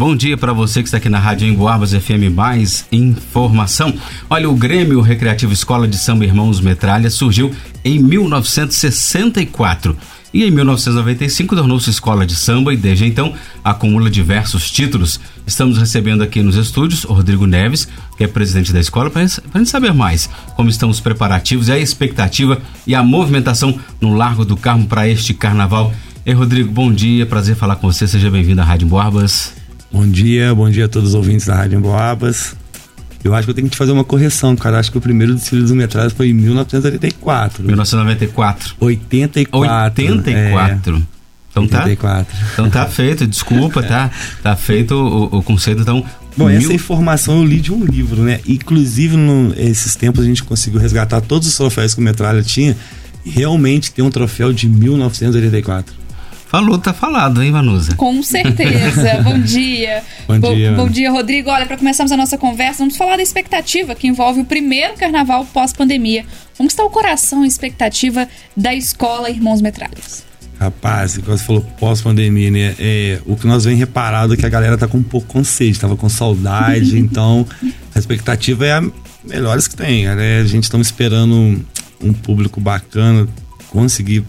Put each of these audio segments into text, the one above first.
Bom dia para você que está aqui na Rádio Emboabas FM Mais Informação. Olha, o Grêmio Recreativo Escola de Samba Irmãos Metralha surgiu em 1964 e em 1995 tornou-se escola de samba e desde então acumula diversos títulos. Estamos recebendo aqui nos estúdios o Rodrigo Neves, que é presidente da escola, para a gente saber mais como estão os preparativos e a expectativa e a movimentação no Largo do Carmo para este carnaval. Ei, Rodrigo, bom dia, prazer falar com você, seja bem-vindo à Rádio Boarbas. Bom dia, bom dia a todos os ouvintes da Rádio Boabas. Eu acho que eu tenho que te fazer uma correção, cara. Acho que o primeiro desfile dos metrados foi em 1984. 1994. 84. 84. É. Então 84. tá. Então tá feito, desculpa, tá? Tá feito o, o conceito, então. Bom, mil... essa informação eu li de um livro, né? Inclusive, nesses tempos a gente conseguiu resgatar todos os troféus que o Metralha tinha e realmente tem um troféu de 1984. Falou, tá falado, hein, Vanusa? Com certeza. bom dia. Bom, dia. Bom dia, Rodrigo. Olha, para começarmos a nossa conversa, vamos falar da expectativa que envolve o primeiro carnaval pós-pandemia. Como está o coração e expectativa da escola Irmãos Metralhas? Rapaz, quando você falou pós-pandemia, né? É, o que nós vem reparado é que a galera tá com um pouco com sede, tava com saudade, então a expectativa é a melhores que tem. Né? A gente estamos esperando um público bacana, conseguir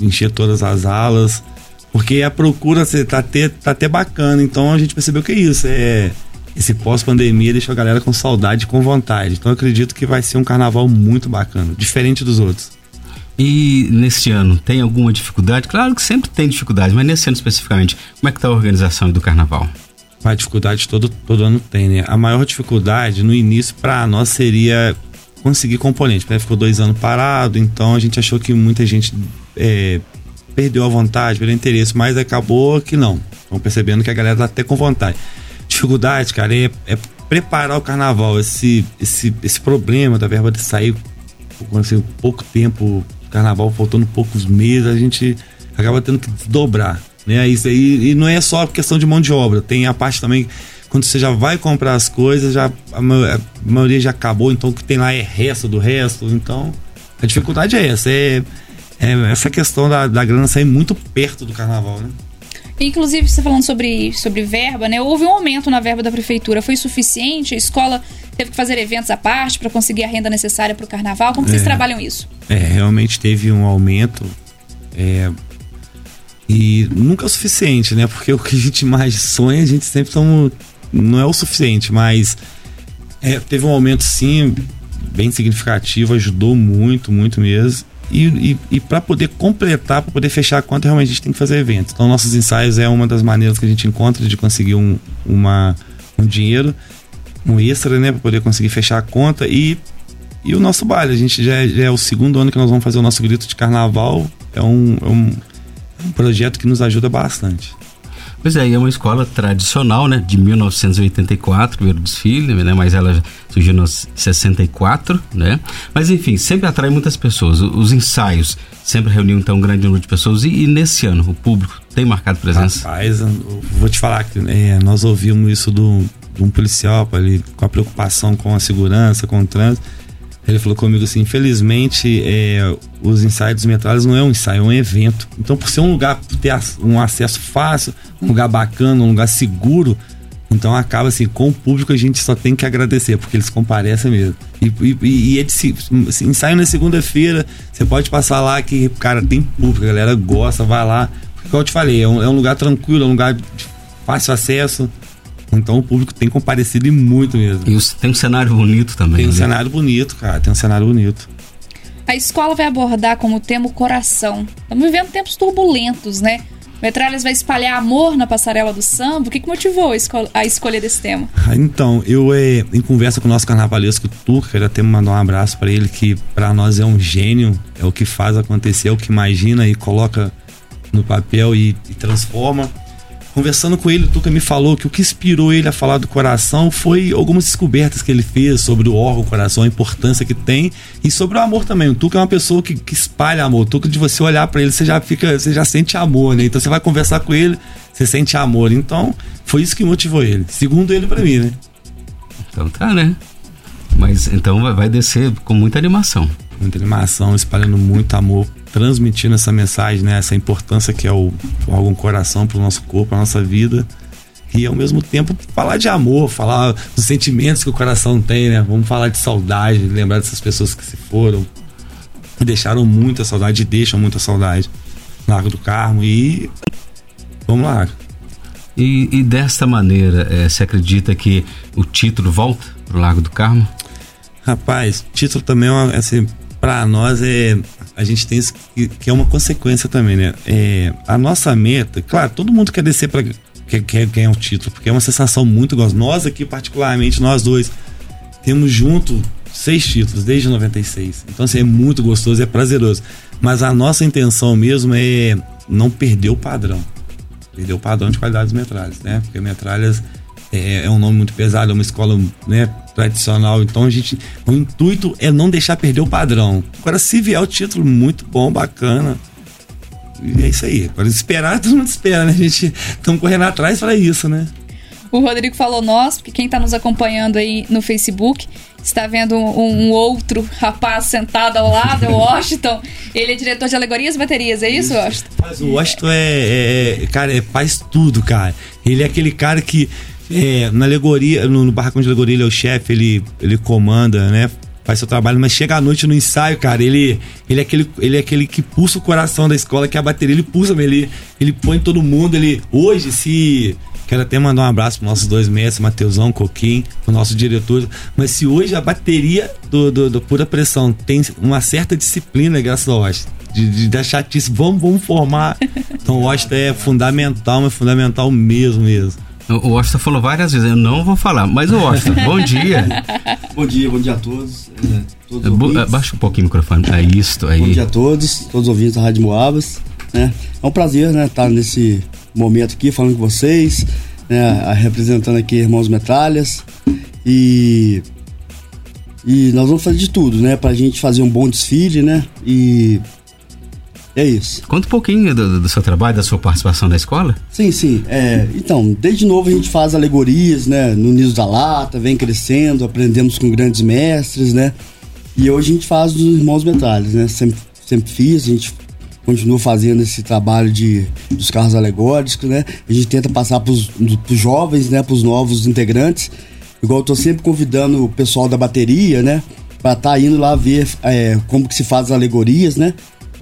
encher todas as alas porque a procura tá até, tá até bacana. Então a gente percebeu que é isso. É, esse pós-pandemia deixou a galera com saudade com vontade. Então eu acredito que vai ser um carnaval muito bacana, diferente dos outros. E neste ano, tem alguma dificuldade? Claro que sempre tem dificuldade, mas nesse ano especificamente, como é que está a organização do carnaval? A dificuldade todo, todo ano tem, né? A maior dificuldade no início para nós seria conseguir componente. Né? Ficou dois anos parado, então a gente achou que muita gente é, perdeu a vontade, perdeu o interesse, mas acabou que não. Estão percebendo que a galera tá até com vontade. Dificuldade, cara, é, é preparar o carnaval. Esse, esse, esse problema da verba de sair assim, pouco tempo, carnaval faltando poucos meses, a gente acaba tendo que dobrar. Né? Isso aí, e não é só questão de mão de obra, tem a parte também quando você já vai comprar as coisas, já a, maioria já acabou, então o que tem lá é resto do resto. Então, a dificuldade é essa, é é, essa questão da, da grana sair muito perto do carnaval, né? Inclusive, você falando sobre, sobre verba, né? Houve um aumento na verba da prefeitura. Foi suficiente? A escola teve que fazer eventos à parte para conseguir a renda necessária para o carnaval? Como é, vocês trabalham isso? É, realmente teve um aumento. É, e nunca é o suficiente, né? Porque o que a gente mais sonha, a gente sempre tamo, não é o suficiente, mas é, teve um aumento sim, bem significativo, ajudou muito, muito mesmo. E, e, e para poder completar, para poder fechar a conta, realmente a gente tem que fazer eventos. Então, nossos ensaios é uma das maneiras que a gente encontra de conseguir um, uma, um dinheiro, um extra, né, para poder conseguir fechar a conta. E, e o nosso baile, a gente já, é, já, é o segundo ano que nós vamos fazer o nosso grito de carnaval. É um, é um, um projeto que nos ajuda bastante. Pois é, é uma escola tradicional, né? De 1984, primeiro desfile, né? Mas ela surgiu em 64, né? Mas enfim, sempre atrai muitas pessoas. Os ensaios sempre reuniam então um grande número de pessoas. E, e nesse ano, o público tem marcado presença? Rapaz, vou te falar que é, nós ouvimos isso do, de um policial, ali, com a preocupação com a segurança, com o trânsito. Ele falou comigo assim: infelizmente, é, os ensaios dos metralhas não é um ensaio, é um evento. Então, por ser um lugar, ter um acesso fácil, um lugar bacana, um lugar seguro, então acaba assim, com o público a gente só tem que agradecer, porque eles comparecem mesmo. E, e, e é de, assim, ensaio na segunda-feira, você pode passar lá que, cara, tem público, a galera gosta, vai lá. Porque, como eu te falei, é um, é um lugar tranquilo, é um lugar de fácil acesso. Então o público tem comparecido e muito mesmo. E tem um cenário bonito também. Tem um né? cenário bonito, cara. Tem um cenário bonito. A escola vai abordar como tema o coração. Estamos vivendo tempos turbulentos, né? Metralhas vai espalhar amor na passarela do samba. O que, que motivou a, escol a escolha desse tema? Ah, então, eu, é, em conversa com o nosso carnavalesco Turca, queria até mandar um abraço para ele, que para nós é um gênio, é o que faz acontecer, é o que imagina e coloca no papel e, e transforma. Conversando com ele, o Tuca me falou que o que inspirou ele a falar do coração foi algumas descobertas que ele fez sobre o órgão coração, a importância que tem e sobre o amor também. O Tuca é uma pessoa que, que espalha amor. O Tuca, de você olhar para ele, você já fica, você já sente amor, né? Então você vai conversar com ele, você sente amor. Então foi isso que motivou ele, segundo ele para mim, né? Então tá, né? Mas então vai descer com muita animação. Muita animação, espalhando muito amor transmitindo essa mensagem, né? Essa importância que é o, órgão coração para o nosso corpo, para nossa vida. e ao mesmo tempo falar de amor, falar dos sentimentos que o coração tem, né? Vamos falar de saudade, lembrar dessas pessoas que se foram, deixaram muita saudade, deixam muita saudade. Largo do Carmo e vamos lá. E, e desta maneira, é, você acredita que o título volta para o Largo do Carmo? Rapaz, título também é uma, assim, para nós é a gente tem isso que, que, é uma consequência também, né? É, a nossa meta, claro, todo mundo quer descer para quer, quer ganhar um título, porque é uma sensação muito gostosa. Nós aqui, particularmente, nós dois, temos junto seis títulos desde 96. Então, assim, é muito gostoso, é prazeroso. Mas a nossa intenção mesmo é não perder o padrão. Perder o padrão de qualidade dos metralhas, né? Porque metralhas é, é, um nome muito pesado, é uma escola né, tradicional. Então a gente. O intuito é não deixar perder o padrão. Agora, se vier o título muito bom, bacana. E é isso aí. Agora, esperar, todo mundo espera, né? A gente estamos correndo atrás para isso, né? O Rodrigo falou nós, porque quem está nos acompanhando aí no Facebook está vendo um, um, outro rapaz sentado ao lado, é o Washington. Ele é diretor de alegorias e baterias, é isso, Washington? Mas o Washington é, é, é cara, é, faz tudo, cara. Ele é aquele cara que é, na alegoria, no, no barracão de alegoria, ele é o chefe, ele, ele comanda, né? Faz seu trabalho, mas chega à noite no ensaio, cara, ele, ele, é aquele, ele é aquele que pulsa o coração da escola, que é a bateria, ele pulsa, ele, ele põe todo mundo, ele. Hoje, se. Quero até mandar um abraço para nossos dois mestres, Mateusão, Coquim, o nosso diretor. Mas se hoje a bateria do, do, do Pura Pressão tem uma certa disciplina, graças ao Washington, de, de dar chatice, vamos, vamos formar. Então o Washington é fundamental, mas fundamental mesmo, mesmo. O Washington falou várias vezes, eu não vou falar, mas o Washington, bom dia. bom dia, bom dia a todos. É, todos é, baixa um pouquinho o microfone, é isso aí. Bom dia a todos, todos os ouvintes da Rádio Moabas. Né? É um prazer né, estar nesse momento aqui falando com vocês, né, representando aqui Irmãos Metralhas. E, e nós vamos fazer de tudo, né? Pra gente fazer um bom desfile, né? E é isso. Conta um pouquinho do, do, seu trabalho, da sua participação na escola. Sim, sim. É, então, desde novo a gente faz alegorias, né? No Niso da Lata, vem crescendo, aprendemos com grandes mestres, né? E hoje a gente faz dos Irmãos Metralhas, né? Sempre, sempre fiz, a gente continua fazendo esse trabalho de, dos carros alegóricos, né? A gente tenta passar para os jovens, né? Para os novos integrantes. Igual eu tô sempre convidando o pessoal da bateria, né? Para estar tá indo lá ver é, como que se faz as alegorias, né?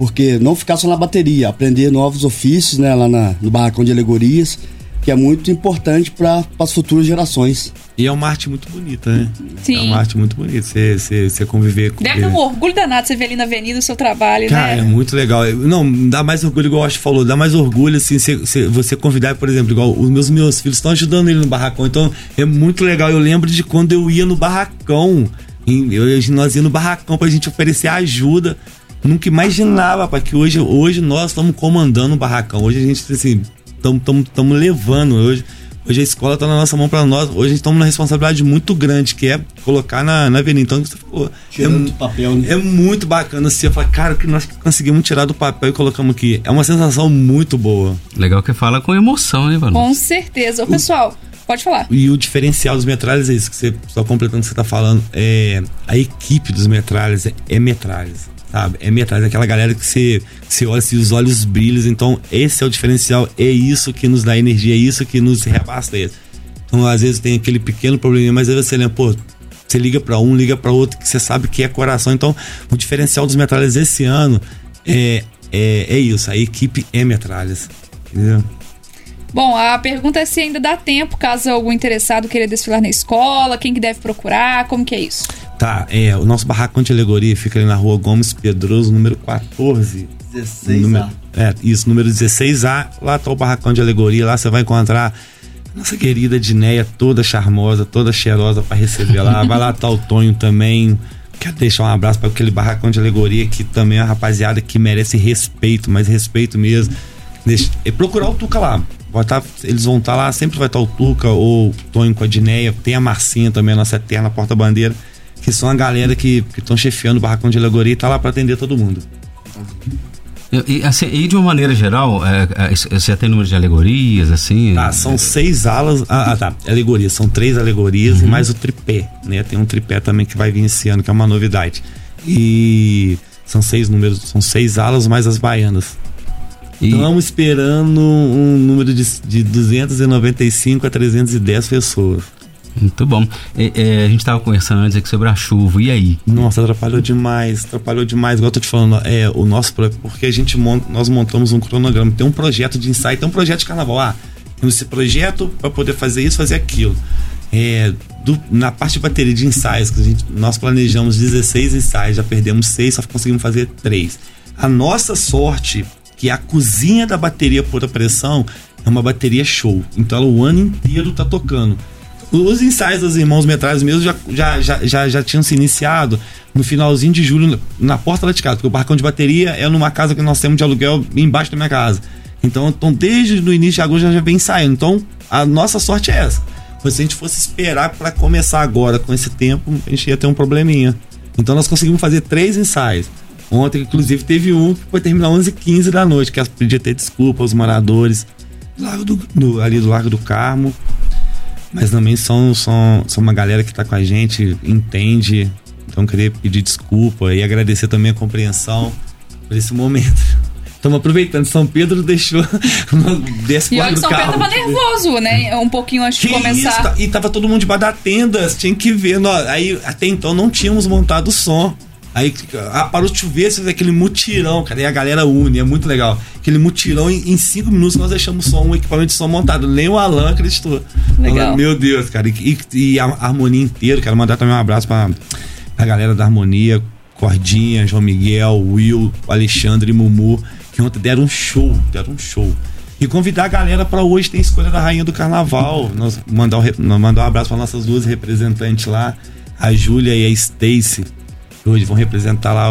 Porque não ficar só na bateria, aprender novos ofícios, né, lá na, no barracão de alegorias, que é muito importante para as futuras gerações. E é uma arte muito bonita, né? Sim. É uma arte muito bonita. Você, você, você conviver com. Deve dar um orgulho danado você ver ali na avenida o seu trabalho, Cara, né? é muito legal. Não, dá mais orgulho, igual o Acho falou, dá mais orgulho, assim, você, você convidar, por exemplo, igual os meus, meus filhos estão ajudando ele no barracão. Então, é muito legal. Eu lembro de quando eu ia no barracão. Eu, nós ia no barracão pra gente oferecer ajuda Nunca imaginava, para que hoje, hoje nós estamos comandando o barracão. Hoje a gente, assim, estamos levando. Hoje, hoje a escola está na nossa mão para nós. Hoje a gente estamos numa responsabilidade muito grande, que é colocar na, na avenida. Então, você falou. Tirando é, do papel, né? É muito bacana assim. Eu falo, cara, que nós conseguimos tirar do papel e colocamos aqui. É uma sensação muito boa. Legal que fala com emoção, hein, Vanessa? Com certeza. Ô, pessoal. Pode falar. E o diferencial dos metralhas é isso que você, só completando o que você está falando, é a equipe dos metralhas é, é metralhas sabe? É metade daquela galera que você, você olha assim, os olhos brilham. Então, esse é o diferencial, é isso que nos dá energia, é isso que nos reabasteça. Então, às vezes tem aquele pequeno probleminha, mas aí você lembra, pô, você liga para um, liga para outro, que você sabe que é coração. Então, o diferencial dos metralhas esse ano é, é, é isso, a equipe é metralhas. Entendeu? Bom, a pergunta é se ainda dá tempo, caso algum interessado queira desfilar na escola, quem que deve procurar, como que é isso? Tá, é, o nosso barracão de alegoria fica ali na rua Gomes Pedroso, número 14. 16A. Número, é, isso, número 16A. Lá tá o barracão de alegoria, lá você vai encontrar nossa querida Dinéia, toda charmosa, toda cheirosa para receber lá. Vai lá tá o Tonho também. Quero deixar um abraço para aquele barracão de alegoria que também é uma rapaziada que merece respeito, mas respeito mesmo. Deixa, é procurar o Tuca lá. Vai tá, eles vão estar tá lá, sempre vai estar tá o Tuca ou o Tonho com a Dinéia. Tem a Marcinha também, a nossa eterna porta-bandeira, que são a galera que estão chefiando o barracão de alegoria e tá lá para atender todo mundo. E, assim, e de uma maneira geral, é, é, você tem número de alegorias, assim? Tá, são seis alas. Ah, ah tá. Alegorias. São três alegorias uhum. e mais o tripé, né? Tem um tripé também que vai vir esse ano, que é uma novidade. E são seis números, são seis alas mais as baianas. Estamos esperando um número de, de 295 a 310 pessoas. Muito bom. É, é, a gente estava conversando antes aqui sobre a chuva, e aí? Nossa, atrapalhou demais, atrapalhou demais. Igual eu tô te falando, é, o nosso, porque a gente monta, nós montamos um cronograma, tem um projeto de ensaio, tem um projeto de carnaval. Ah, temos esse projeto para poder fazer isso, fazer aquilo. É, do, na parte de bateria de ensaios, que a gente, nós planejamos 16 ensaios, já perdemos 6, só conseguimos fazer 3. A nossa sorte, que a cozinha da bateria por pressão é uma bateria show. Então ela o ano inteiro tá tocando. Os ensaios dos irmãos metralhas mesmo já, já, já, já, já tinham se iniciado no finalzinho de julho na porta lá de casa, porque o barracão de bateria é numa casa que nós temos de aluguel embaixo da minha casa. Então, então desde o início de agosto já, já vem saindo. Então, a nossa sorte é essa. se a gente fosse esperar para começar agora com esse tempo, a gente ia ter um probleminha. Então nós conseguimos fazer três ensaios. Ontem, inclusive, teve um que foi terminar 11h15 da noite, que podia ter desculpa aos moradores do, do, ali do Largo do Carmo mas também são, são, são uma galera que está com a gente, entende. Então queria pedir desculpa e agradecer também a compreensão por esse momento. Estamos aproveitando, São Pedro deixou desse E olha que São. Pedro tava nervoso, né? Um pouquinho antes que de começar. Isso? E tava todo mundo debaixo da tenda, tinha que ver. Aí até então não tínhamos montado o som. Aí ah, parou de chover, você vê aquele mutirão, cara. E a galera une, é muito legal. Aquele mutirão, em, em cinco minutos nós deixamos só um equipamento de som montado. Nem o Alan acreditou. Legal. Meu Deus, cara. E, e, a harmonia inteira. Quero mandar também um abraço pra, pra galera da harmonia. Cordinha, João Miguel, Will, Alexandre e Mumu. Que ontem deram um show. Deram um show. E convidar a galera para hoje tem escolha da Rainha do Carnaval. Nós mandar, um, mandar um abraço para nossas duas representantes lá, a Júlia e a Stacy hoje vão representar lá,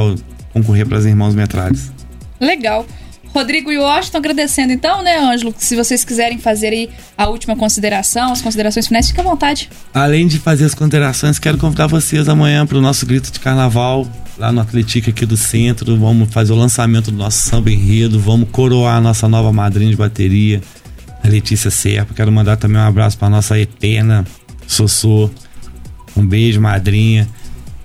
concorrer para as Irmãos Metralhas. Legal. Rodrigo e Washington agradecendo então, né, Ângelo? Se vocês quiserem fazer aí a última consideração, as considerações finais, fique à vontade. Além de fazer as considerações, quero convidar vocês amanhã para o nosso grito de carnaval lá no Atlético aqui do centro. Vamos fazer o lançamento do nosso samba enredo, vamos coroar a nossa nova madrinha de bateria, a Letícia Serpa. Quero mandar também um abraço para nossa eterna Sossô. Um beijo, madrinha.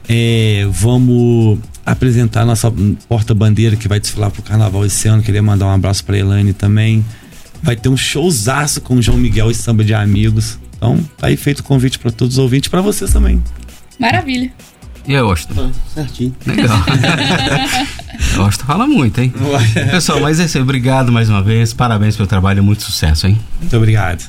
É, vamos apresentar nossa porta-bandeira que vai desfilar pro carnaval esse ano. Queria mandar um abraço pra Elaine também. Vai ter um showzaço com o João Miguel e samba de amigos. Então, tá aí feito o convite para todos os ouvintes, para vocês também. Maravilha. E aí, Austin? Tá certinho. Legal. Austin fala muito, hein? Pessoal, mas é isso aí. Obrigado mais uma vez. Parabéns pelo trabalho. Muito sucesso, hein? Muito obrigado.